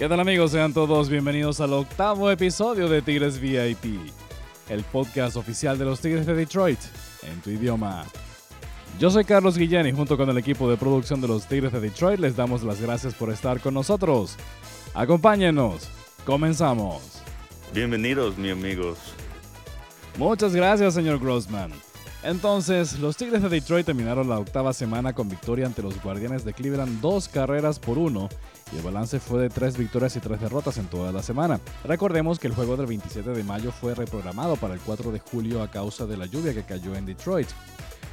¿Qué tal amigos? Sean todos bienvenidos al octavo episodio de Tigres VIP, el podcast oficial de los Tigres de Detroit, en tu idioma. Yo soy Carlos Guillén y junto con el equipo de producción de los Tigres de Detroit les damos las gracias por estar con nosotros. Acompáñenos, comenzamos. Bienvenidos, mi amigos. Muchas gracias, señor Grossman. Entonces, los Tigres de Detroit terminaron la octava semana con victoria ante los Guardianes de Cleveland, dos carreras por uno, y el balance fue de tres victorias y tres derrotas en toda la semana. Recordemos que el juego del 27 de mayo fue reprogramado para el 4 de julio a causa de la lluvia que cayó en Detroit.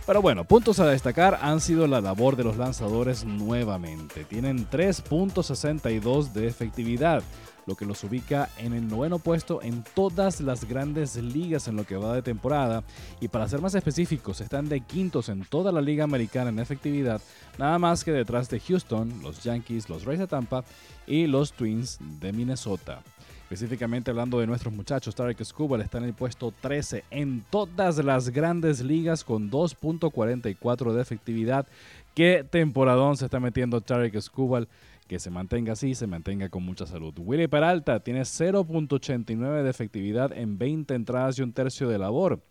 Pero bueno, puntos a destacar han sido la labor de los lanzadores nuevamente. Tienen 3.62 de efectividad, lo que los ubica en el noveno puesto en todas las grandes ligas en lo que va de temporada. Y para ser más específicos, están de quintos en toda la liga americana en efectividad, nada más que detrás de Houston, los Yankees, los Rays de Tampa y los Twins de Minnesota. Específicamente hablando de nuestros muchachos, Tarek Skubal está en el puesto 13 en todas las grandes ligas con 2.44 de efectividad. ¿Qué temporadón se está metiendo Tarek Skubal? Que se mantenga así, se mantenga con mucha salud. Willy Peralta tiene 0.89 de efectividad en 20 entradas y un tercio de labor.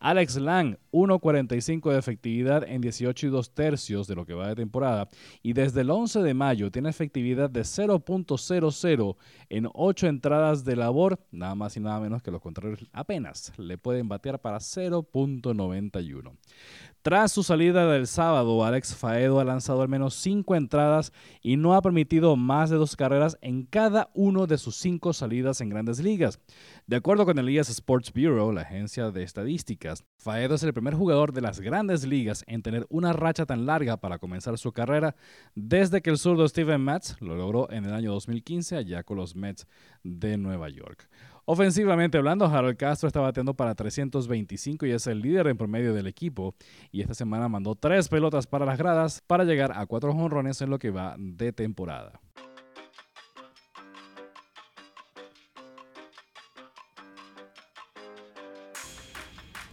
Alex Lang, 1.45 de efectividad en 18 y 2 tercios de lo que va de temporada. Y desde el 11 de mayo tiene efectividad de 0.00 en 8 entradas de labor. Nada más y nada menos que los contrarios apenas le pueden batear para 0.91. Tras su salida del sábado, Alex Faedo ha lanzado al menos 5 entradas y no ha permitido más de dos carreras en cada uno de sus 5 salidas en grandes ligas. De acuerdo con el IAS Sports Bureau, la agencia de estadísticas, Faedo es el primer jugador de las grandes ligas en tener una racha tan larga para comenzar su carrera desde que el zurdo Steven Matz lo logró en el año 2015 allá con los Mets de Nueva York. Ofensivamente hablando, Harold Castro está bateando para 325 y es el líder en promedio del equipo. Y esta semana mandó tres pelotas para las gradas para llegar a cuatro jonrones en lo que va de temporada.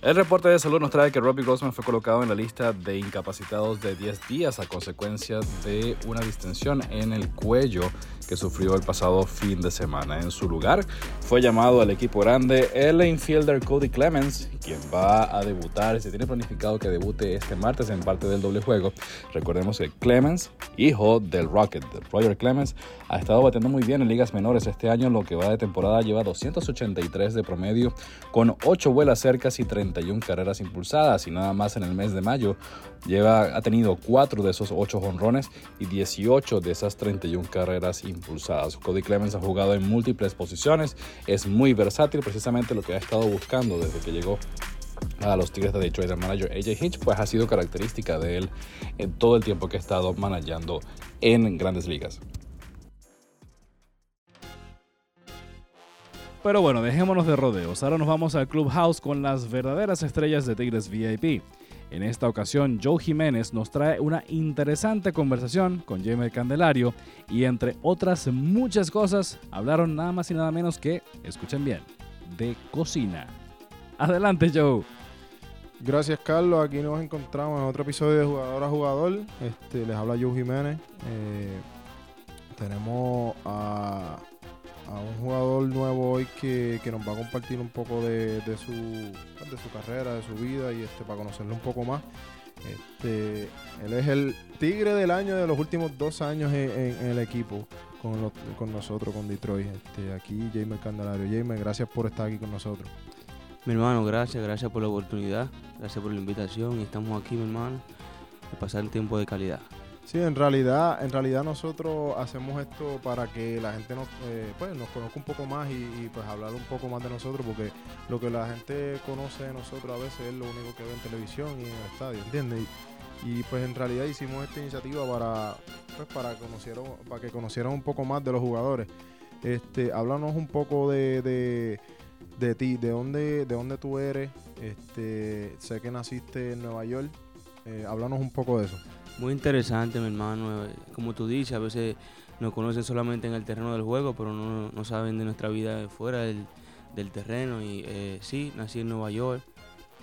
El reporte de salud nos trae que Robbie Grossman fue colocado en la lista de incapacitados de 10 días a consecuencia de una distensión en el cuello que sufrió el pasado fin de semana. En su lugar fue llamado al equipo grande el infielder Cody Clemens, quien va a debutar, se tiene planificado que debute este martes en parte del doble juego. Recordemos que Clemens, hijo del Rocket, Roger Clemens, ha estado batiendo muy bien en ligas menores este año, lo que va de temporada lleva 283 de promedio, con 8 vuelas cercas y 31 carreras impulsadas, y nada más en el mes de mayo lleva, ha tenido 4 de esos 8 jonrones y 18 de esas 31 carreras impulsadas. Cody Clemens ha jugado en múltiples posiciones, es muy versátil, precisamente lo que ha estado buscando desde que llegó a los Tigres de Detroit. El manager AJ Hinch pues ha sido característica de él en todo el tiempo que ha estado manejando en grandes ligas. Pero bueno, dejémonos de rodeos. Ahora nos vamos al Clubhouse con las verdaderas estrellas de Tigres VIP. En esta ocasión, Joe Jiménez nos trae una interesante conversación con Jaime Candelario y entre otras muchas cosas, hablaron nada más y nada menos que, escuchen bien, de cocina. Adelante, Joe. Gracias, Carlos. Aquí nos encontramos en otro episodio de Jugador a Jugador. Este, les habla Joe Jiménez. Eh, tenemos a, a, un jugador nuevo hoy que, que, nos va a compartir un poco de, de, su, de su carrera, de su vida y este, para conocerlo un poco más. Este, él es el tigre del año de los últimos dos años en, en, el equipo con, con, nosotros, con Detroit. Este, aquí, Jaime Candelario. Jaime, gracias por estar aquí con nosotros. Mi hermano, gracias, gracias por la oportunidad, gracias por la invitación y estamos aquí, mi hermano, a pasar un tiempo de calidad. Sí, en realidad, en realidad nosotros hacemos esto para que la gente nos, eh, pues, nos conozca un poco más y, pues hablar un poco más de nosotros, porque lo que la gente conoce de nosotros a veces es lo único que ve en televisión y en el estadio, ¿entiendes? Y, y pues en realidad hicimos esta iniciativa para, pues, para, conocieron, para que conocieran un poco más de los jugadores. Este, háblanos un poco de, de de ti, de dónde, de dónde tú eres. Este, sé que naciste en Nueva York. Eh, háblanos un poco de eso. Muy interesante, mi hermano. Como tú dices, a veces nos conocen solamente en el terreno del juego, pero no, no saben de nuestra vida fuera del, del terreno. Y eh, sí, nací en Nueva York,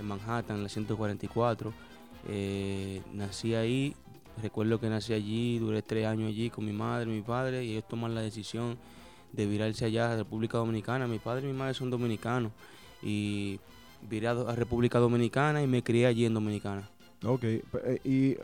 en Manhattan, en la 144. Eh, nací ahí. Recuerdo que nací allí, duré tres años allí con mi madre, mi padre, y ellos toman la decisión de virarse allá a República Dominicana. Mi padre y mi madre son dominicanos y viré a, República Dominicana y me crié allí en Dominicana. Ok, eh, ¿y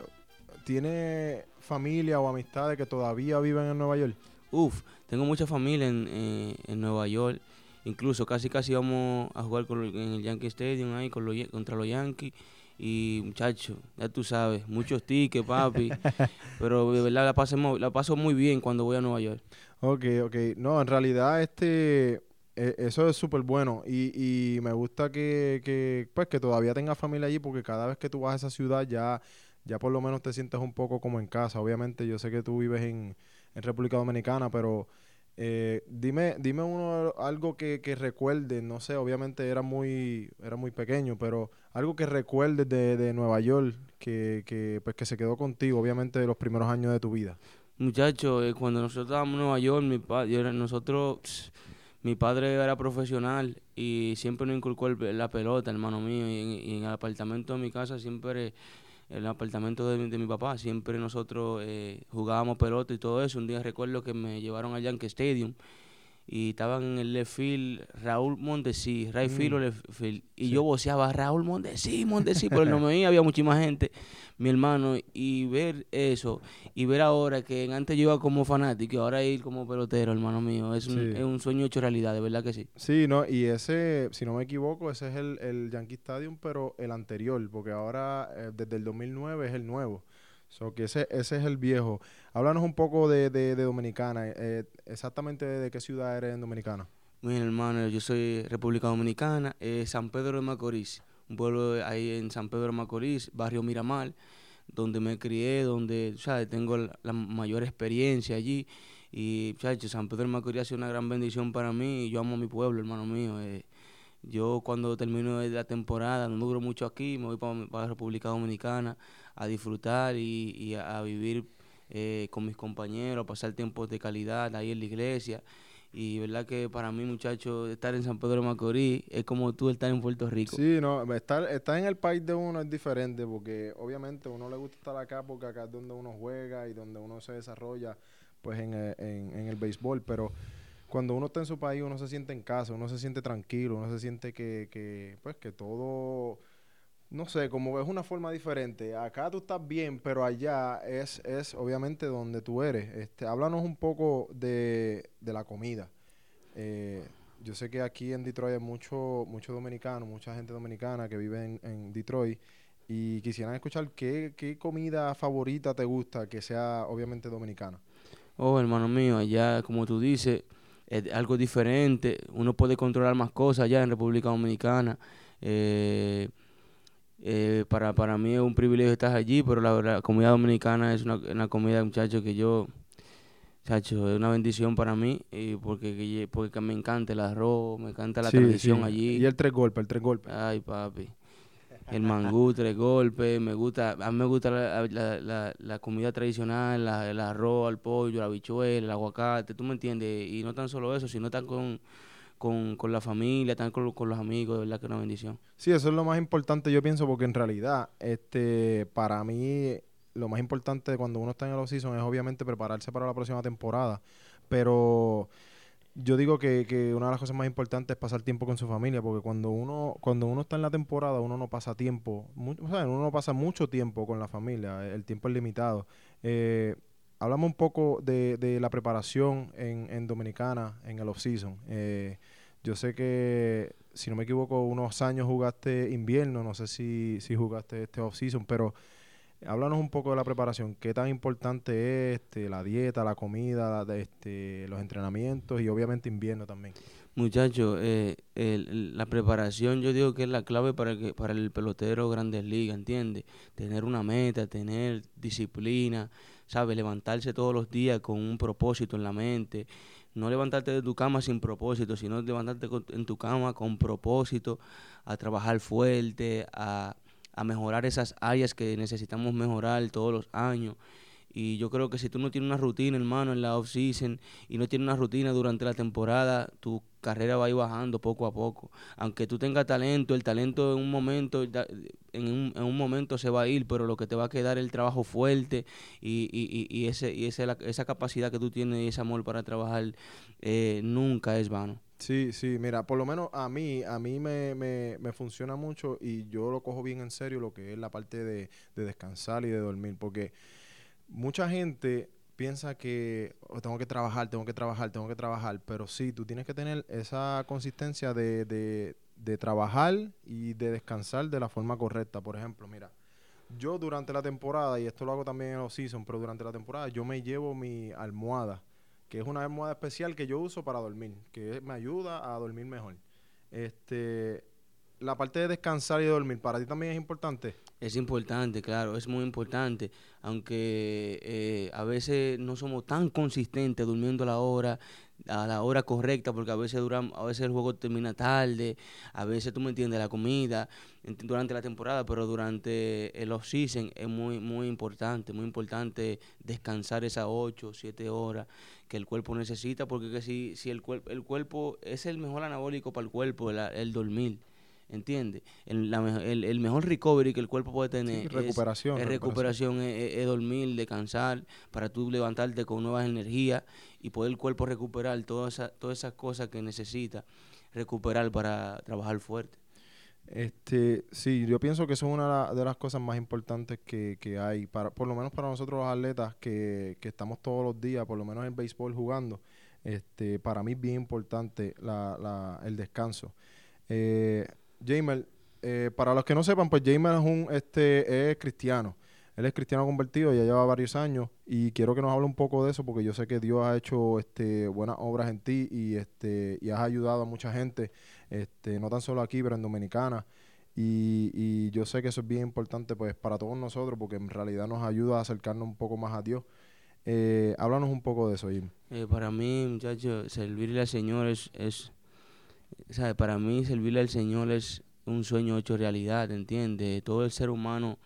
tiene familia o amistades que todavía viven en Nueva York? Uf, tengo mucha familia en, eh, en Nueva York. Incluso casi casi vamos a jugar con, en el Yankee Stadium ahí con contra los Yankees. Y muchachos, ya tú sabes, muchos tickets, papi. pero de verdad la paso, la paso muy bien cuando voy a Nueva York. Ok, ok. No, en realidad este e, eso es súper bueno y, y me gusta que, que, pues, que todavía tengas familia allí porque cada vez que tú vas a esa ciudad ya, ya por lo menos te sientes un poco como en casa. Obviamente yo sé que tú vives en, en República Dominicana, pero eh, dime, dime uno algo que, que recuerdes, no sé, obviamente era muy, era muy pequeño, pero algo que recuerdes de, de Nueva York que, que, pues, que se quedó contigo, obviamente, de los primeros años de tu vida. Muchacho, eh, cuando nosotros estábamos en Nueva York, mi padre, nosotros, mi padre era profesional y siempre nos inculcó la pelota, hermano mío, y en, el apartamento de mi casa siempre el apartamento de, mi papá, siempre nosotros eh, jugábamos pelota y todo eso. Un día recuerdo que me llevaron al Yankee Stadium y estaban en el left field Raúl Mondesi, right field o mm. left field. Y yo voceaba Raúl Mondesi, Mondesi, pero no me había muchísima gente, mi hermano, y ver eso, y ver ahora que antes yo iba como fanático y ahora ir como pelotero, hermano mío, es, un, es un sueño hecho realidad, de verdad que sí. Sí, no, y ese, si no me equivoco, ese es el, el Yankee Stadium, pero el anterior, porque ahora eh, desde el 2009 es el nuevo. So que ese, ese es el viejo. Háblanos un poco de, de, Dominicana. Eh, exactamente de qué ciudad eres en Dominicana. Bien, hermano. Yo soy República Dominicana, eh, San Pedro de Macorís. Un pueblo ahí en San Pedro de Macorís, barrio Miramar, donde me crié, donde ¿sabes? tengo la, mayor experiencia allí. Y, San Pedro de Macorís ha sido una gran bendición para mí. Yo amo a mi pueblo, hermano mío. Eh, yo cuando termino la temporada, no duro mucho aquí, me voy para, para República Dominicana a disfrutar y, a, vivir eh, con mis compañeros, a pasar tiempos de calidad ahí en la iglesia. Y verdad que para mí, muchachos, estar en San Pedro de Macorís es como tú estar en Puerto Rico. Sí, no, estar, estar en el país de uno es diferente porque obviamente a uno le gusta estar acá porque acá es donde uno juega y donde uno se desarrolla pues en, eh, en, en el béisbol, pero cuando uno está en su país uno se siente en casa, uno se siente tranquilo, uno se siente que, que pues que todo no sé, como es una forma diferente. Acá tú estás bien, pero allá es, es obviamente donde tú eres. Este, háblanos un poco de, de la comida. Eh, yo sé que aquí en Detroit hay mucho, mucho dominicano, mucha gente dominicana que vive en, Detroit y quisieran escuchar qué, qué comida favorita te gusta que sea obviamente dominicana. Oh, hermano mío, allá como tú dices, es algo diferente. Uno puede controlar más cosas allá en República Dominicana. Eh, eh, para, para mí es un privilegio estar allí, pero la, la comida dominicana es una, una comida, muchachos, que yo, muchachos, es una bendición para mí, y porque, porque me encanta el arroz, me encanta la tradición allí. Y el tres golpes, el tres golpes. Ay, papi. El mangú, tres golpes, me gusta, a mí me gusta la, la, la, comida tradicional, el arroz, el pollo, la bichuela, el aguacate, tú me entiendes, y no tan solo eso, sino tan con con, con la familia, también con, con, los amigos, de verdad que es una bendición. Sí, eso es lo más importante, yo pienso, porque en realidad, este, para mí, lo más importante cuando uno está en el off-season es obviamente prepararse para la próxima temporada. Pero yo digo que, que, una de las cosas más importantes es pasar tiempo con su familia, porque cuando uno, cuando uno está en la temporada, uno no pasa tiempo, o sea, uno no pasa mucho tiempo con la familia, el tiempo es limitado. Eh, hablamos un poco de, de la preparación en, en, Dominicana en el off-season. Eh, yo sé que, si no me equivoco, unos años jugaste invierno, no sé si, si jugaste este off-season, pero háblanos un poco de la preparación. ¿Qué tan importante es este, la dieta, la comida, este, los entrenamientos y obviamente invierno también? Muchachos, eh, la preparación yo digo que es la clave para, que, para el pelotero Grandes Ligas, ¿entiendes? Tener una meta, tener disciplina, ¿sabes? Levantarse todos los días con un propósito en la mente. No levantarte de tu cama sin propósito, sino levantarte en tu cama con propósito, a trabajar fuerte, a, mejorar esas áreas que necesitamos mejorar todos los años. Y yo creo que si tú no tienes una rutina, hermano, en la off-season y no tienes una rutina durante la temporada, tu carrera va a ir bajando poco a poco. Aunque tú tengas talento, el talento en un momento, en un, en un momento se va a ir, pero lo que te va a quedar es el trabajo fuerte y, y, y, ese, y ese, esa capacidad que tú tienes y ese amor para trabajar eh, nunca es vano. Sí, sí, mira, por lo menos a mí, a mí me, me, me, funciona mucho y yo lo cojo bien en serio lo que es la parte de, de descansar y de dormir, porque mucha gente piensa que oh, tengo que trabajar, tengo que trabajar, tengo que trabajar, pero sí, tú tienes que tener esa consistencia de, de, de trabajar y de descansar de la forma correcta. Por ejemplo, mira, yo durante la temporada, y esto lo hago también en los seasons, pero durante la temporada yo me llevo mi almohada que es una almohada especial que yo uso para dormir, que me ayuda a dormir mejor. Este, la parte de descansar y dormir, ¿para ti también es importante? Es importante, claro, es muy importante, aunque eh, a veces no somos tan consistentes durmiendo a la hora, a la hora correcta, porque a veces dura, a veces el juego termina tarde, a veces tú me entiendes, la comida durante la temporada, pero durante el off-season es muy, muy importante, muy importante descansar esas 8, 7 horas que el cuerpo necesita, porque que si, si el, cuerpo el cuerpo es el mejor anabólico para el cuerpo, el, dormir. ¿Entiendes? El, el, mejor recovery que el cuerpo puede tener recuperación, es, recuperación, es, dormir, descansar, para tú levantarte con nuevas energías y poder el cuerpo recuperar todas esas, todas esas cosas que necesita recuperar para trabajar fuerte. Este, sí, yo pienso que eso es una de las cosas más importantes que, que hay, para, por lo menos para nosotros los atletas que, que estamos todos los días, por lo menos en béisbol jugando, este, para mí es bien importante la, la, el descanso. Eh, Jamer, eh, para los que no sepan, pues Jamer es un este, es cristiano. Él es cristiano convertido, ya lleva varios años y quiero que nos hable un poco de eso porque yo sé que Dios ha hecho este, buenas obras en ti y, este, y has ayudado a mucha gente, este, no tan solo aquí, pero en Dominicana. Y, y yo sé que eso es bien importante pues para todos nosotros porque en realidad nos ayuda a acercarnos un poco más a Dios. Eh, háblanos un poco de eso, Jim. Eh, para mí, muchachos, servirle al Señor es, es para mí servirle al Señor es un sueño hecho realidad, ¿entiendes? Todo el ser humano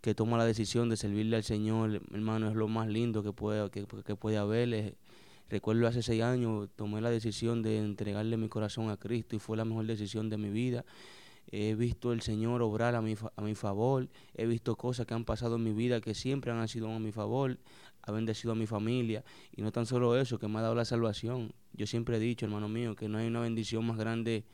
que toma la decisión de servirle al Señor, hermano, es lo más lindo que puede, que, puede haber. recuerdo hace seis años tomé la decisión de entregarle mi corazón a Cristo y fue la mejor decisión de mi vida. He visto el Señor obrar a mi, a mi favor, he visto cosas que han pasado en mi vida que siempre han sido a mi favor, ha bendecido a mi familia y no tan solo eso, que me ha dado la salvación. Yo siempre he dicho, hermano mío, que no hay una bendición más grande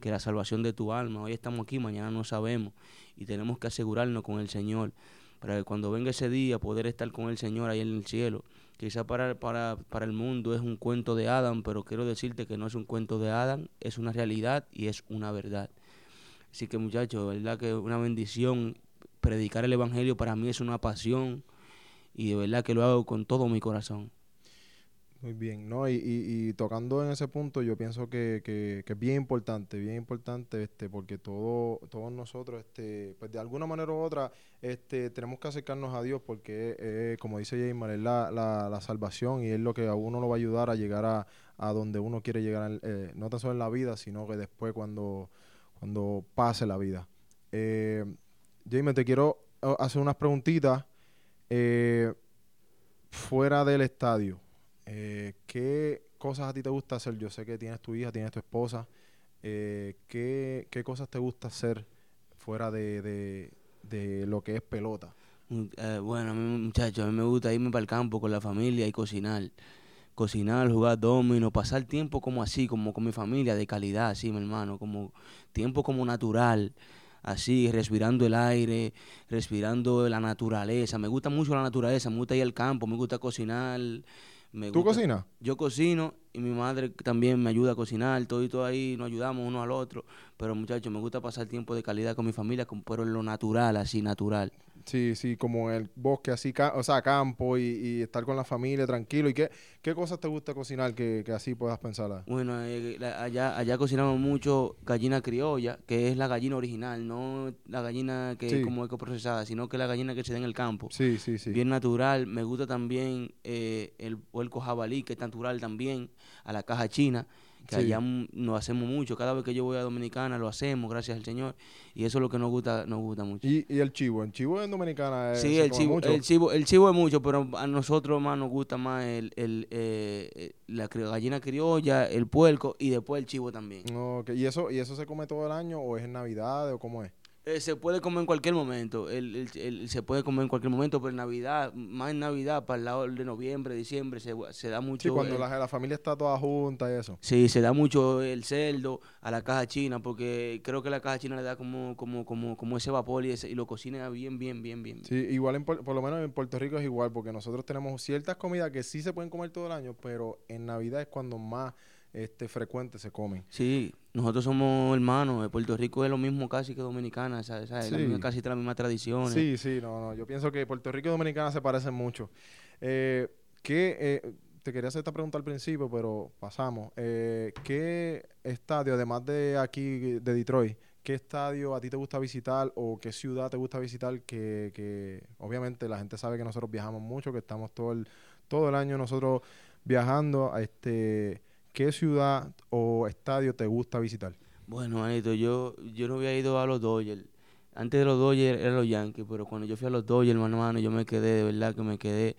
que la salvación de tu alma. Hoy estamos aquí, mañana no sabemos y tenemos que asegurarnos con el Señor para que cuando venga ese día poder estar con el Señor ahí en el cielo. Quizá para, para, para el mundo es un cuento de Adán, pero quiero decirte que no es un cuento de Adán, es una realidad y es una verdad. Así que muchachos, verdad que una bendición predicar el Evangelio para mí es una pasión y de verdad que lo hago con todo mi corazón. Muy bien, ¿no? Y, tocando en ese punto, yo pienso que, que, es bien importante, bien importante, este, porque todo, todos nosotros, este, pues de alguna manera u otra, este, tenemos que acercarnos a Dios, porque como dice Jaymar, es la, la, la, salvación y es lo que a uno lo va a ayudar a llegar a, a donde uno quiere llegar, eh, no tan solo en la vida, sino que después cuando, cuando pase la vida. Eh, Jaymar, te quiero oh, hacer unas preguntitas eh, fuera del estadio. Eh, ¿Qué cosas a ti te gusta hacer? Yo sé que tienes tu hija, tienes tu esposa. Eh, ¿qué, cosas te gusta hacer fuera de, lo que es pelota? Mm, eh, bueno, muchachos, a mí me gusta irme para el campo con la familia y cocinar. Cocinar, jugar domino, pasar tiempo como así, como con mi familia, de calidad, así, mi hermano, como tiempo como natural así, respirando el aire, respirando la naturaleza. Me gusta mucho la naturaleza, me gusta ir al campo, me gusta cocinar, ¿Tú cocinas? Yo cocino y mi madre también me ayuda a cocinar, todo y todo ahí, nos ayudamos uno al otro. Pero muchachos, me gusta pasar tiempo de calidad con mi familia, pero en lo natural, así, natural. Sí, sí, como en el bosque, así, o sea, campo y, estar con la familia tranquilo. ¿Y qué, qué cosas te gusta cocinar que, así puedas pensar? Bueno, eh, allá, allá cocinamos mucho gallina criolla, que es la gallina original, no la gallina que es como ecoprocesada, sino que la gallina que se da en el campo. Sí, sí, sí. Bien natural. Me gusta también eh, el puerco jabalí, que es natural también, a la caja china que allá nos hacemos mucho. Cada vez que yo voy a Dominicana lo hacemos, gracias al Señor. Y eso es lo que nos gusta, nos gusta mucho. ¿Y, el chivo? ¿El chivo en Dominicana es Sí, el chivo, el chivo, el chivo es mucho, pero a nosotros más nos gusta más el, el eh, la gallina criolla, el puerco y después el chivo también. ¿Y, eso, ¿Y eso se come todo el año o es en Navidad o cómo es? Eh, se puede comer en cualquier momento, el, se puede comer en cualquier momento, pero en Navidad, más en Navidad, para el lado de noviembre, diciembre, se, se da mucho... Sí, cuando la, la, familia está toda junta y eso. Sí, se da mucho el cerdo a la caja china, porque creo que la caja china le da como como como, como ese vapor y, ese, y lo cocina bien, bien, bien, bien. Sí, igual en, por lo menos en Puerto Rico es igual, porque nosotros tenemos ciertas comidas que sí se pueden comer todo el año, pero en Navidad es cuando más este, frecuente se comen. Sí, nosotros somos hermanos. Puerto Rico es lo mismo casi que Dominicana, ¿sabes? casi la misma tradición. Sí, sí, no, no. Yo pienso que Puerto Rico y Dominicana se parecen mucho. Eh, ¿qué, eh, te quería hacer esta pregunta al principio, pero pasamos. Eh, ¿Qué estadio, además de aquí, de Detroit, qué estadio a ti te gusta visitar o qué ciudad te gusta visitar? Que, que obviamente la gente sabe que nosotros viajamos mucho, que estamos todo el, todo el año nosotros viajando a este ¿qué ciudad o estadio te gusta visitar? Bueno, Anito, yo, yo no había ido a los Dodgers. Antes de los Dodgers eran los Yankees, pero cuando yo fui a los Dodgers, hermano, yo me quedé, de verdad que me quedé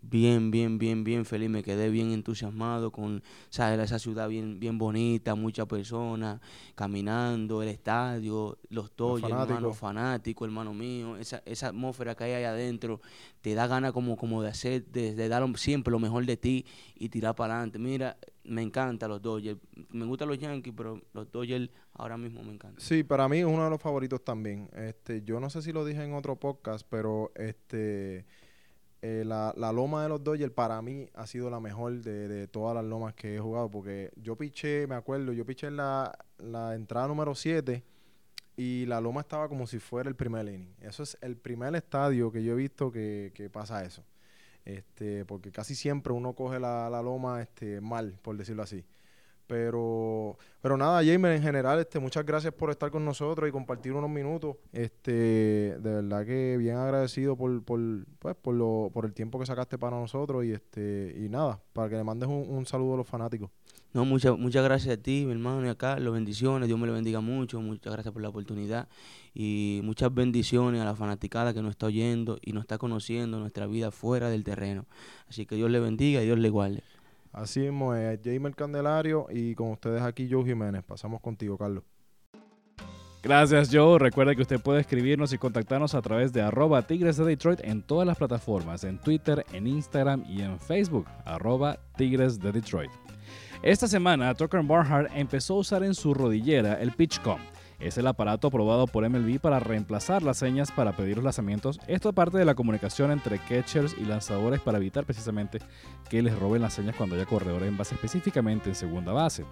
bien, bien, bien, bien feliz, me quedé bien entusiasmado con, ¿sabes? Esa ciudad bien, bien bonita, muchas personas caminando, el estadio, los Dodgers, hermano, fanáticos, hermano mío, esa, esa atmósfera que hay ahí adentro, te da ganas como, como de hacer, de, de dar siempre lo mejor de ti y tirar para adelante. Mira, me encanta los Dodgers. Me gustan los Yankees, pero los Dodgers ahora mismo me encantan. Sí, para mí es uno de los favoritos también. Este, yo no sé si lo dije en otro podcast, pero este eh, la, la, loma de los Dodgers para mí ha sido la mejor de, de, todas las lomas que he jugado. Porque yo piché, me acuerdo, yo piché en la, la entrada número 7 y la loma estaba como si fuera el primer inning. Eso es el primer estadio que yo he visto que, que pasa eso este, porque casi siempre uno coge la, la loma este, mal, por decirlo así. Pero, pero nada, Jamer, en general, este, muchas gracias por estar con nosotros y compartir unos minutos. Este, de verdad que bien agradecido por, por, pues, por, lo, por el tiempo que sacaste para nosotros y este, y nada, para que le mandes un, un saludo a los fanáticos. No, muchas muchas gracias a ti, mi hermano, y acá, los bendiciones, Dios me lo bendiga mucho, muchas gracias por la oportunidad y muchas bendiciones a la fanaticada que nos está oyendo y nos está conociendo nuestra vida fuera del terreno. Así que Dios le bendiga y Dios le guarde. Así mismo es, Jamer Candelario y con ustedes aquí Joe Jiménez. Pasamos contigo, Carlos. Gracias, Joe. Recuerda que usted puede escribirnos y contactarnos a través de arroba Tigres de Detroit en todas las plataformas, en Twitter, en Instagram y en Facebook, arroba Tigres de Detroit. Esta semana, Tucker Barnhart empezó a usar en su rodillera el PitchCom. Es el aparato aprobado por MLB para reemplazar las señas para pedir los lanzamientos. Esto es parte de la comunicación entre catchers y lanzadores para evitar precisamente que les roben las señas cuando haya corredores en base, específicamente en segunda base.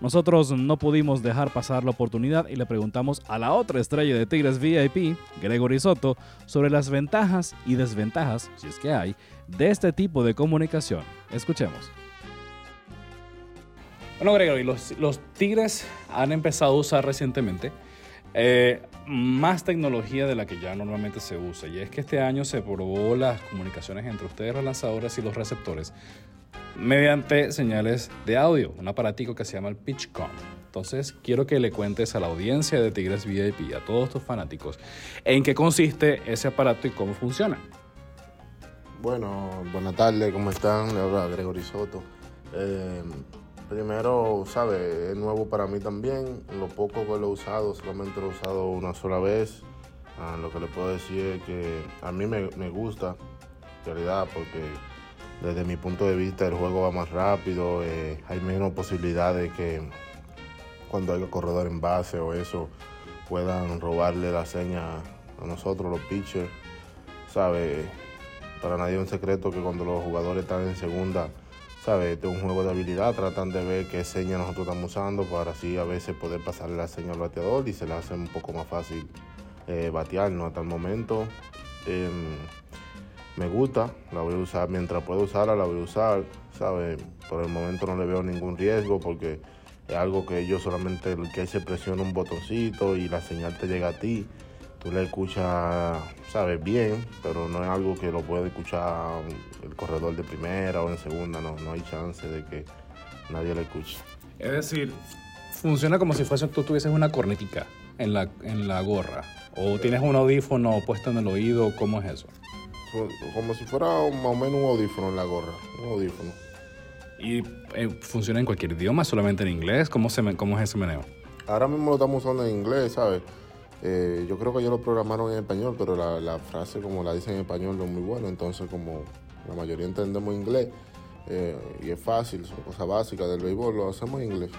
Nosotros no pudimos dejar pasar la oportunidad y le preguntamos a la otra estrella de Tigres VIP, Gregory Soto, sobre las ventajas y desventajas, si es que hay, de este tipo de comunicación. Escuchemos. Bueno, Gregory, los, los Tigres han empezado a usar recientemente eh, más tecnología de la que ya normalmente se usa. Y es que este año se probó las comunicaciones entre ustedes, los lanzadores y los receptores, mediante señales de audio, un aparatico que se llama el PitchCom. Entonces, quiero que le cuentes a la audiencia de Tigres VIP, a todos tus fanáticos, en qué consiste ese aparato y cómo funciona. Bueno, buenas tardes, ¿cómo están? Le habla Gregory Soto. Eh, Primero, ¿sabe? Es nuevo para mí también. Lo poco que lo he usado, solamente lo he usado una sola vez. Ah, lo que le puedo decir es que a mí me, gusta, en realidad, porque desde mi punto de vista el juego va más rápido, eh, hay menos posibilidades que cuando hay corredor en base o eso puedan robarle la seña a nosotros, los pitchers. ¿Sabe? Para nadie es un secreto que cuando los jugadores están en segunda, ¿sabes? Este es un juego de habilidad, tratan de ver qué señas nosotros estamos usando para así a veces poder pasarle la seña al bateador y se le hace un poco más fácil eh, batearnos hasta el momento. Em, me gusta, la voy a usar mientras pueda usarla, la voy a usar, ¿sabes? Por el momento no le veo ningún riesgo porque es algo que yo solamente que se presiona un botoncito y la señal te llega a ti tú le escuchas, sabes, bien, pero no es algo que lo puede escuchar el corredor de primera o en segunda, no, no hay chance de que nadie le escuche. Es decir, funciona como si fuese tú tuvieses una cornetica en la, en la gorra. O tienes un audífono puesto en el oído, ¿cómo es eso? Como si fuera más o menos un audífono en la gorra. Un audífono. ¿Y eh, funciona en cualquier idioma, solamente en inglés? ¿Cómo, se, ¿Cómo es ese meneo? Ahora mismo lo estamos usando en inglés, ¿sabes? Eh, yo creo que ellos lo programaron en español, pero la, frase como la dicen en español no es muy buena, entonces como la mayoría entendemos inglés eh, y es fácil, son cosas básicas del béisbol, lo hacemos en inglés.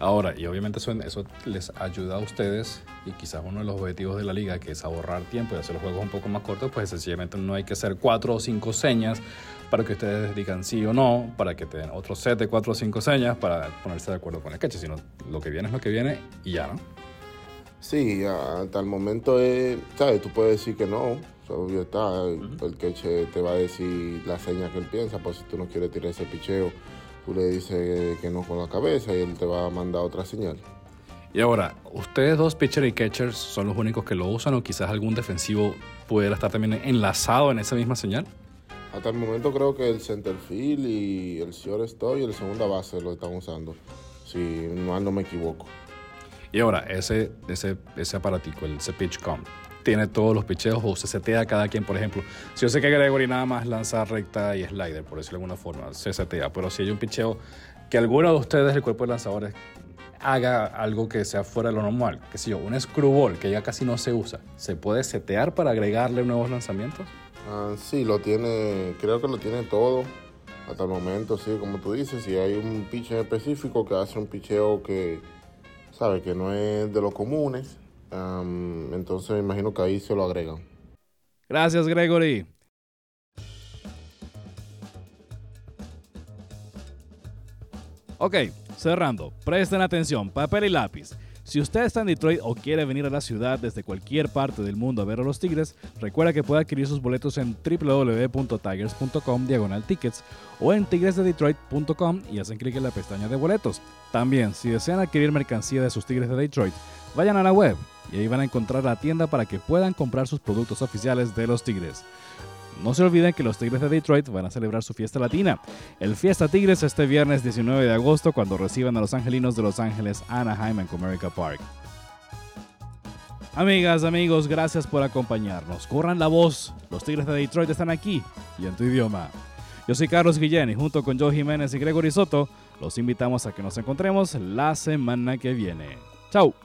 Ahora, y obviamente eso, eso, les ayuda a ustedes y quizás uno de los objetivos de la liga, que es ahorrar tiempo y hacer los juegos un poco más cortos, pues sencillamente no hay que hacer cuatro o cinco señas para que ustedes digan sí o no, para que te den otro set de cuatro o cinco señas para ponerse de acuerdo con el catch, sino lo que viene es lo que viene y ya, ¿no? Sí, hasta el momento es, ¿sabes? Tú puedes decir que no, obvio está, el queche te va a decir la seña que él piensa, pues si tú no quieres tirar ese picheo, tú le dices que no con la cabeza y él te va a mandar otra señal. Y ahora, ¿ustedes dos pitcher y catchers son los únicos que lo usan o quizás algún defensivo pudiera estar también enlazado en esa misma señal? Hasta el momento creo que el centerfield y el shortstop y el segunda base lo están usando, si mal no me equivoco. Y ahora, ese, ese, ese aparatico, el pitch.com, tiene todos los picheos o se setea cada quien, por ejemplo. Si yo sé que Gregory nada más lanza recta y slider, por decirlo de alguna forma, se setea. Pero si hay un picheo que alguno de ustedes, el cuerpo de lanzadores, haga algo que sea fuera de lo normal, que si yo, un screwball que ya casi no se usa, ¿se puede setear para agregarle nuevos lanzamientos? Ah, sí, lo tiene, creo que lo tiene todo. Hasta el momento, sí, como tú dices, si hay un picheo específico que hace un picheo que sabe que no es de los comunes, entonces me imagino que ahí se lo agregan. Gracias, Gregory. Ok, cerrando, presten atención, papel y lápiz. Si usted está en Detroit o quiere venir a la ciudad desde cualquier parte del mundo a ver a los Tigres, recuerda que puede adquirir sus boletos en www.tigers.com diagonal tickets o en tigresdedetroit.com y hacen clic en la pestaña de boletos. También, si desean adquirir mercancía de sus Tigres de Detroit, vayan a la web y ahí van a encontrar la tienda para que puedan comprar sus productos oficiales de los Tigres. No se olviden que los Tigres de Detroit van a celebrar su fiesta latina. El Fiesta Tigres este viernes 19 de agosto cuando reciban a los angelinos de Los Ángeles Anaheim en Comerica Park. Amigas, amigos, gracias por acompañarnos. Corran la voz. Los Tigres de Detroit están aquí y en tu idioma. Yo soy Carlos Guillén y junto con Joe Jiménez y Gregory Soto los invitamos a que nos encontremos la semana que viene. Chao.